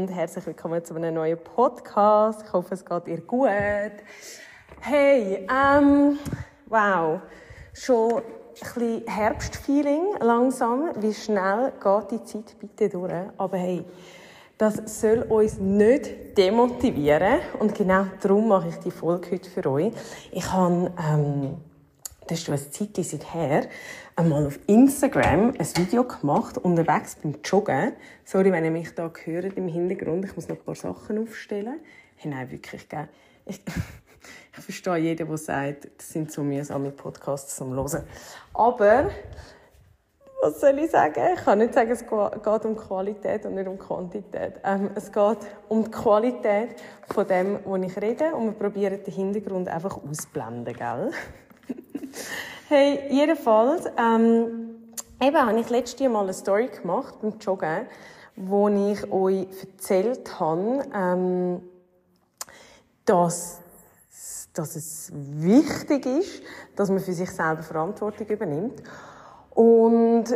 Und herzlich willkommen zu einem neuen Podcast. Ich hoffe, es geht dir gut. Hey, ähm, wow, schon ein bisschen Herbstfeeling langsam. Wie schnell geht die Zeit bitte durch? Aber hey, das soll uns nicht demotivieren und genau darum mache ich die Folge heute für euch. Ich habe ähm, das ist schon eine Zeit seither, einmal auf Instagram ein Video gemacht, unterwegs beim Joggen. Sorry, wenn ihr mich da hört im Hintergrund, ich muss noch ein paar Sachen aufstellen. Hey, nein, wirklich, gell? Ich, ich verstehe jeden, der sagt, das sind so mühsame Podcasts zum Hören. Aber, was soll ich sagen? Ich kann nicht sagen, es geht um Qualität und nicht um Quantität. Ähm, es geht um die Qualität von dem, was ich rede und wir probieren den Hintergrund einfach ausblenden, gell? Hey, jedenfalls, ähm, eben habe ich letztes Mal eine Story gemacht beim Joggen, wo ich euch erzählt habe, ähm, dass, dass es wichtig ist, dass man für sich selber Verantwortung übernimmt. Und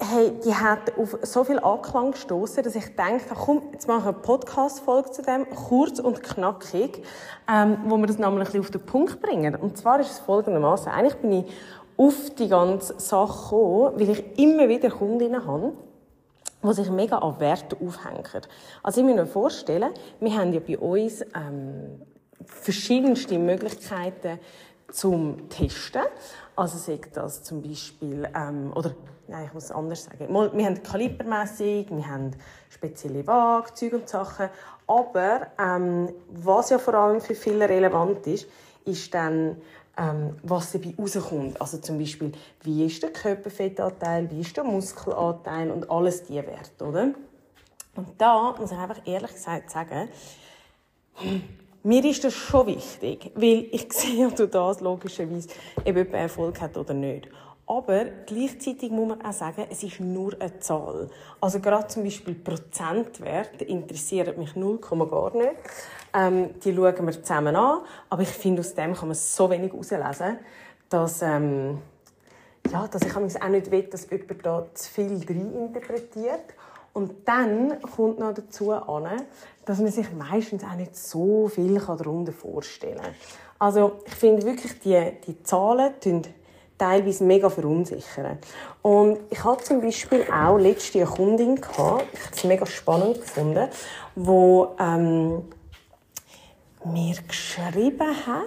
hey, die hat auf so viel Anklang gestoßen, dass ich dachte, komm, jetzt mache ich eine Podcast-Folge zu dem, kurz und knackig, ähm, wo wir das bisschen auf den Punkt bringen. Und zwar ist es folgendermaßen: Eigentlich bin ich auf die ganze Sache gekommen, weil ich immer wieder Kundinnen habe, die sich mega an Werte aufhängen. Also ich muss mir vorstellen, wir haben ja bei uns ähm, verschiedenste Möglichkeiten zum Testen. Also sagt das zum Beispiel, ähm, oder nein, ich muss es anders sagen. Wir haben Kalibermessung, wir haben spezielle Waage, und Sachen. Aber ähm, was ja vor allem für viele relevant ist, ist dann, ähm, was dabei rauskommt. Also zum Beispiel, wie ist der Körperfettanteil, wie ist der Muskelanteil und alles diese Werte, oder? Und da muss ich einfach ehrlich gesagt sagen, mir ist das schon wichtig, weil ich sehe durch das logischerweise, ob jemand Erfolg hat oder nicht. Aber gleichzeitig muss man auch sagen, es ist nur eine Zahl. Also gerade zum Beispiel Prozentwert interessiert mich 0, gar nicht. Ähm, die schauen wir zusammen an. Aber ich finde, aus dem kann man so wenig herauslesen, dass, ähm, ja, dass ich auch nicht will, dass jemand da zu viel drin interpretiert. Und dann kommt noch dazu an, dass man sich meistens auch nicht so viel darunter vorstellen kann. Also ich finde wirklich, die, die Zahlen tun teilweise mega verunsichern. Und ich hatte zum Beispiel auch letzte eine Kundin gehabt, ich habe es mega spannend gefunden, wo ähm, mir geschrieben hat,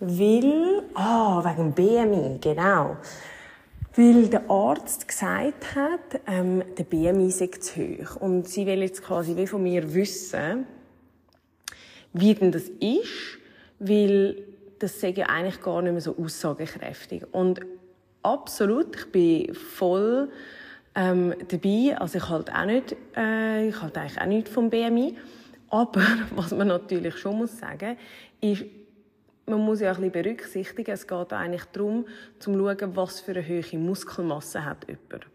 weil, ah, wegen BMI, genau. Weil der Arzt gesagt hat, ähm, der BMI sei zu hoch. Und sie will jetzt quasi wie von mir wissen, wie denn das ist, weil das sei ja eigentlich gar nicht mehr so aussagekräftig. Und absolut, ich bin voll ähm, dabei. Also ich halte auch nicht, äh, ich halte eigentlich auch nicht vom BMI. Aber was man natürlich schon muss sagen, ist, man muss ja ein bisschen berücksichtigen, es geht eigentlich darum, zu schauen, was für eine hohe Muskelmasse hat jemand.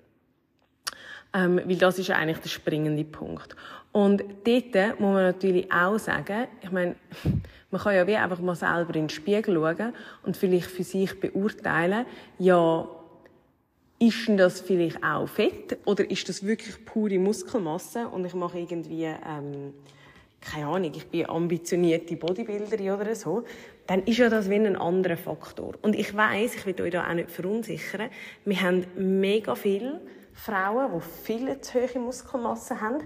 Ähm, weil das ist eigentlich der springende Punkt. Und dort muss man natürlich auch sagen, ich meine, man kann ja wie einfach mal selber in den Spiegel schauen und vielleicht für sich beurteilen, ja, ist denn das vielleicht auch Fett oder ist das wirklich pure Muskelmasse und ich mache irgendwie ähm, keine Ahnung, ich bin ambitionierte Bodybuilderin oder so, dann ist ja das wie ein anderer Faktor. Und ich weiß, ich will euch da auch nicht verunsichern, wir haben mega viele Frauen, die viel zu hohe Muskelmasse haben,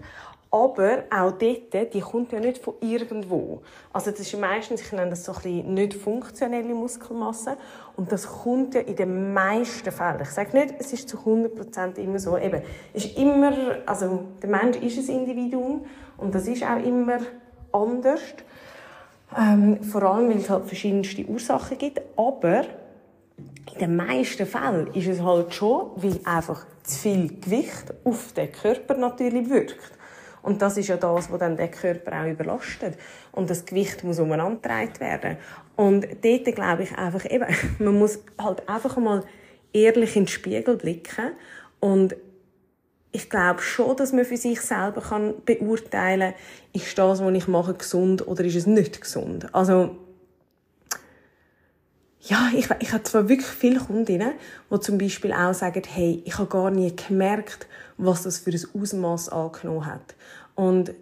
aber auch dort, die kommt ja nicht von irgendwo. Also das ist meistens, ich nenne das so ein bisschen nicht funktionelle Muskelmasse. Und das kommt ja in den meisten Fällen. Ich sage nicht, es ist zu 100% immer so. Eben, ist immer, also der Mensch ist ein Individuum und das ist auch immer anders. Ähm, vor allem, weil es halt verschiedenste Ursachen gibt. Aber in den meisten Fällen ist es halt schon, weil einfach zu viel Gewicht auf den Körper natürlich wirkt. Und das ist ja das, was dann der Körper auch überlastet. Und das Gewicht muss umeinandergetragen werden. Und dort glaube ich einfach eben, man muss halt einfach mal ehrlich in den Spiegel blicken und ich glaube schon, dass man für sich selber kann beurteilen kann, ist das, was ich mache, gesund oder ist es nicht gesund. Also, ja, ich, ich habe zwar wirklich viele Kundinnen, die zum Beispiel auch sagen, hey, ich habe gar nie gemerkt, was das für ein Ausmaß angenommen hat. Und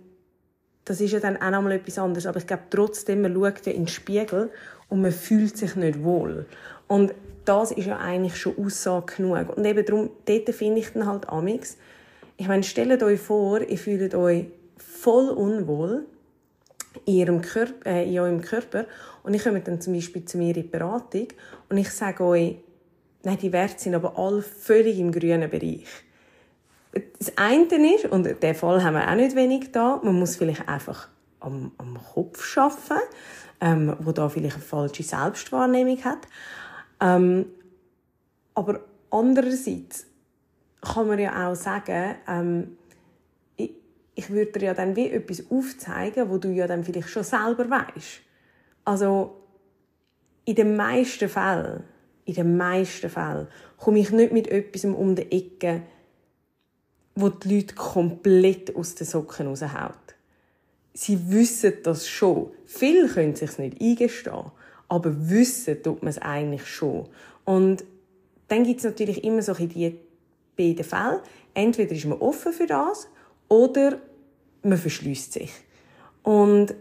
das ist ja dann auch nochmal etwas anderes. Aber ich glaube trotzdem, man schaut ja in den Spiegel und man fühlt sich nicht wohl. Und das ist ja eigentlich schon Aussage genug. Und eben darum, dort finde ich dann halt amix, ich meine, stellt euch vor, ihr fühlt euch voll unwohl in, ihrem Körper, äh, in eurem Körper und ich komme dann zum Beispiel zu mir in Beratung und ich sage euch, nein, die Werte sind aber alle völlig im grünen Bereich. Das eine ist, und den Fall haben wir auch nicht wenig da, man muss vielleicht einfach am, am Kopf arbeiten, ähm, wo da vielleicht eine falsche Selbstwahrnehmung hat. Ähm, aber andererseits kann man ja auch sagen, ähm, ich, würde dir ja dann wie etwas aufzeigen, wo du ja dann vielleicht schon selber weißt. Also in den meisten Fällen, in den meisten Fällen komme ich nicht mit etwas um die Ecke, wo die Leute komplett aus den Socken raushaut. Sie wissen das schon. Viele können sich nicht eingestehen, aber wissen tut man es eigentlich schon. Und dann gibt es natürlich immer so die beiden Fälle. Entweder ist man offen für das oder man verschließt sich. Und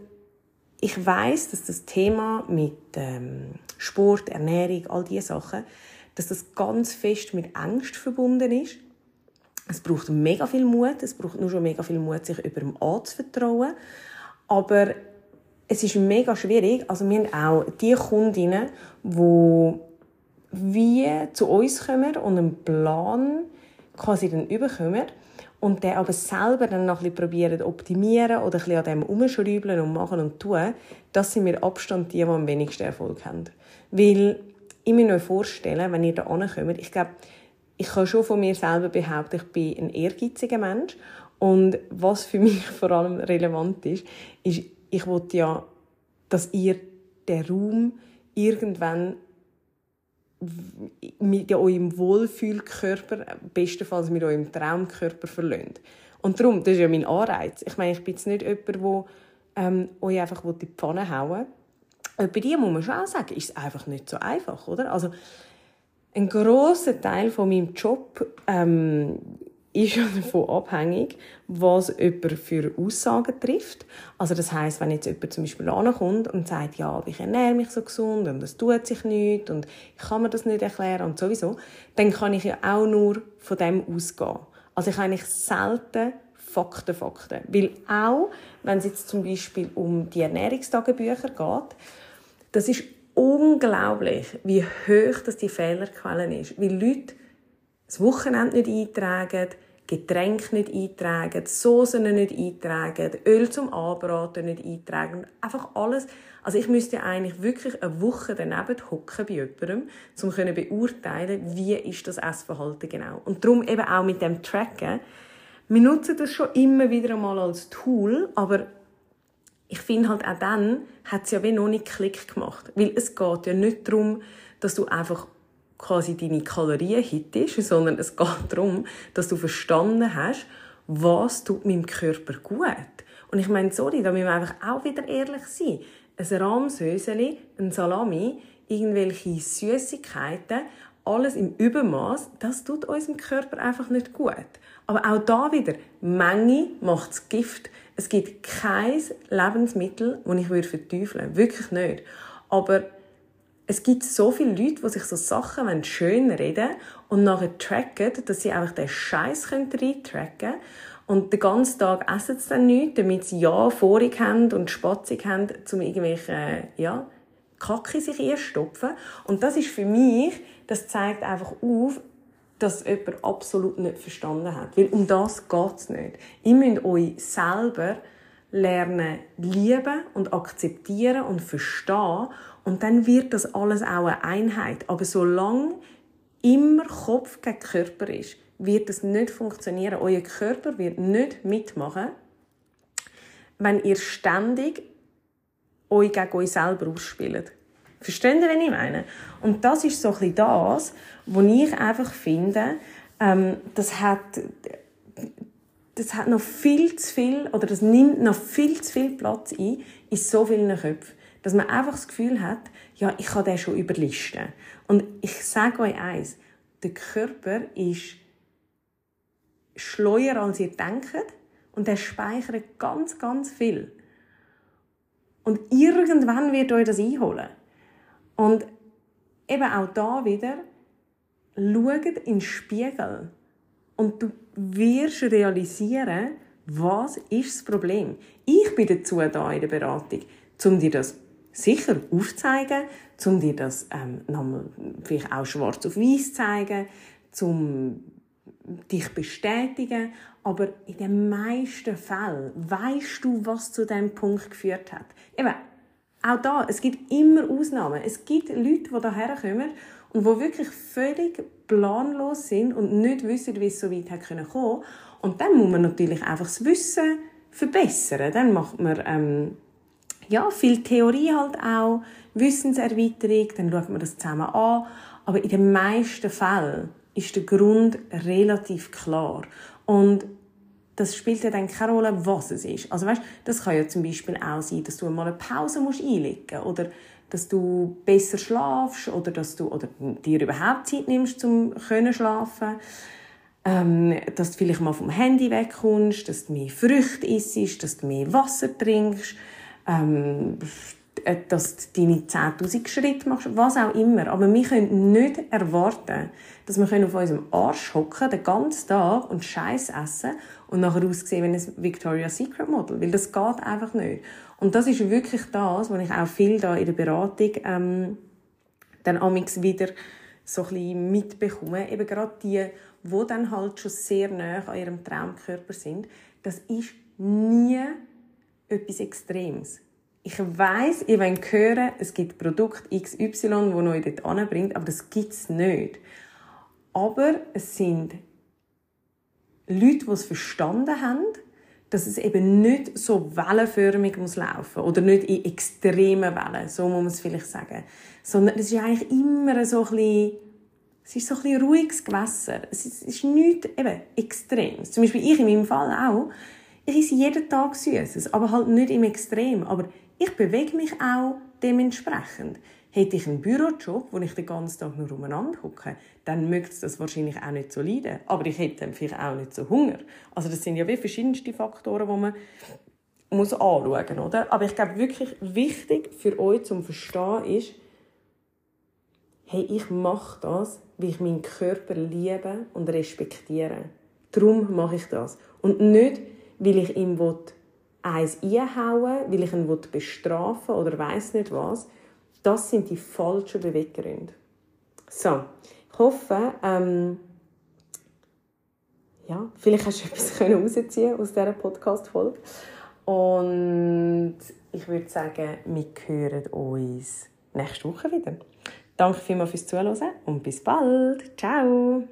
ich weiß, dass das Thema mit ähm, Sport, Ernährung, all diese Sachen, dass das ganz fest mit Angst verbunden ist. Es braucht mega viel Mut, es braucht nur schon mega viel Mut, sich über dem anzuvertrauen. Aber es ist mega schwierig. Also wir haben auch die Kundinnen, die wie zu uns kommen und einen Plan quasi dann überkommen und der aber selber dann noch ein bisschen probieren optimieren oder ein bisschen an dem umschrauben und machen und tun, das sind mit Abstand die, die am wenigsten Erfolg haben. Weil ich mir noch vorstellen, wenn ihr da ankommt, ich glaube, ich kann schon von mir selber behaupten, ich bin ein ehrgeiziger Mensch und was für mich vor allem relevant ist, ist, ich will ja, dass ihr den Raum irgendwann mit eurem Wohlfühlkörper, bestenfalls mit eurem Traumkörper verlöhnt. Und darum, das ist ja mein Anreiz. Ich meine, ich bin jetzt nicht jemand, der ähm, euch einfach in die Pfanne hauen will. Bei dir muss man schon auch sagen, ist es einfach nicht so einfach, oder? Also, ein grosser Teil von meinem Job ähm, ist ja davon abhängig, was jemand für Aussagen trifft. Also das heißt, wenn jetzt jemand zum Beispiel ankommt und sagt, ja, ich ernähre mich so gesund und das tut sich nicht und ich kann mir das nicht erklären und sowieso, dann kann ich ja auch nur von dem ausgehen. Also ich habe eigentlich selten Fakten, Fakten. Weil auch, wenn es jetzt zum Beispiel um die Ernährungstagebücher geht, das ist unglaublich, wie hoch das die Fehlerquelle ist. Weil Leute das Wochenende nicht eintragen, Getränke nicht eintragen, Soßen nicht eintragen, Öl zum Anbraten nicht eintragen. Einfach alles. Also ich müsste eigentlich wirklich eine Woche daneben hocken bei jemandem, um zu beurteilen, wie ist das Essverhalten genau. Und darum eben auch mit dem Tracken. Wir nutzen das schon immer wieder einmal als Tool, aber ich finde halt auch dann hat es ja wie noch nicht Klick gemacht. Weil es geht ja nicht darum, dass du einfach quasi deine Kalorien hittest, sondern es geht darum, dass du verstanden hast, was tut meinem Körper gut. Und ich meine, sorry, da müssen wir einfach auch wieder ehrlich sein. Ein Rahmsöseli, ein Salami, irgendwelche Süßigkeiten, alles im Übermaß, das tut unserem Körper einfach nicht gut. Aber auch da wieder, Menge macht das Gift. Es gibt kein Lebensmittel, das ich verteufeln würde. Wirklich nicht. Aber es gibt so viele Leute, die sich so Sachen schön reden und nachher tracken, dass sie einfach den Scheiß reintracken können. Und den ganzen Tag essen sie dann nichts, damit sie ja vorig haben und spatzig haben, um irgendwelche, ja, Kacke sich einstopfen. Und das ist für mich, das zeigt einfach auf, dass jemand absolut nicht verstanden hat. Weil um das geht es nicht. Ihr müsst euch selber lernen, lieben und akzeptieren und verstehen und dann wird das alles auch eine Einheit. Aber solange immer Kopf gegen Körper ist, wird das nicht funktionieren. Euer Körper wird nicht mitmachen, wenn ihr ständig euch gegen euch selber ausspielt. Versteht ihr, was ich meine? Und das ist so ein das, was ich einfach finde, ähm, das hat, das hat noch viel zu viel, oder das nimmt noch viel zu viel Platz ein, in so vielen Köpfen. Dass man einfach das Gefühl hat, ja, ich kann den schon überlisten. Und ich sage euch eins, der Körper ist schleuer, als ihr denkt, und der speichert ganz, ganz viel. Und irgendwann wird euch das einholen. Und eben auch da wieder, schaut in den Spiegel und du wirst realisieren, was ist das Problem. Ich bin dazu da in der Beratung, um dir das sicher aufzuzeigen, um dir das ähm, nochmal vielleicht auch schwarz auf weiß zeigen, um dich bestätigen, aber in den meisten Fällen weißt du, was zu diesem Punkt geführt hat. Eben, auch da, es gibt immer Ausnahmen. Es gibt Leute, die daher kommen und die wirklich völlig planlos sind und nicht wissen, wie es so weit kommen können. Und dann muss man natürlich einfach das Wissen verbessern. Dann macht man ähm, ja, viel Theorie halt auch, Wissenserweiterung, dann schaut man das zusammen an. Aber in den meisten Fällen ist der Grund relativ klar. Und das spielt ja dann keine Rolle, was es ist. Also weißt, das kann ja zum Beispiel auch sein, dass du mal eine Pause musst einlegen oder dass du besser schlafst oder dass du oder dir überhaupt Zeit nimmst zum können schlafen. Ähm, dass du vielleicht mal vom Handy wegkommst, dass du mehr Früchte isst, dass du mehr Wasser trinkst, ähm, äh, dass du deine 10.000 Schritte machst, was auch immer. Aber wir können nicht erwarten, dass wir auf unserem Arsch hocken den ganzen Tag und Scheiß essen und nachher aussehen wie ein Victoria's Secret Model, weil das geht einfach nicht. Und das ist wirklich das, was ich auch viel da in der Beratung ähm, dann amix wieder so ein bisschen mitbekomme. Eben gerade die, die dann halt schon sehr nah an ihrem Traumkörper sind, das ist nie etwas Extremes ich weiß, ihr wollt hören, es gibt Produkt XY, das euch dort anbringt, aber das gibt es nicht. Aber es sind Leute, die es verstanden haben, dass es eben nicht so wellenförmig muss laufen oder nicht in extremen Wellen, so muss man es vielleicht sagen, sondern es ist eigentlich immer so ein bisschen, es ist so ein ruhiges Gewässer. Es ist, es ist nichts eben extremes. Zum Beispiel ich in meinem Fall auch. Ich esse jeden Tag Süßes, aber halt nicht im Extrem. Aber ich bewege mich auch dementsprechend. Hätte ich einen Bürojob, wo ich den ganzen Tag nur umeinander gucke, dann möchte das wahrscheinlich auch nicht so leiden. Aber ich hätte dann vielleicht auch nicht so Hunger. Also das sind ja wie verschiedenste Faktoren, die man muss anschauen muss. Aber ich glaube wirklich wichtig für euch zum Verstehen ist, hey, ich mache das, weil ich meinen Körper liebe und respektiere. Darum mache ich das. Und nicht, weil ich ihm eins einhauen, weil ich ihn bestrafen will oder weiß nicht was, das sind die falschen Beweggründe. So, ich hoffe, ähm, ja, vielleicht hast du etwas herausziehen aus dieser Podcast-Folge. Und ich würde sagen, wir hören uns nächste Woche wieder. Danke vielmals fürs Zuhören und bis bald. Ciao!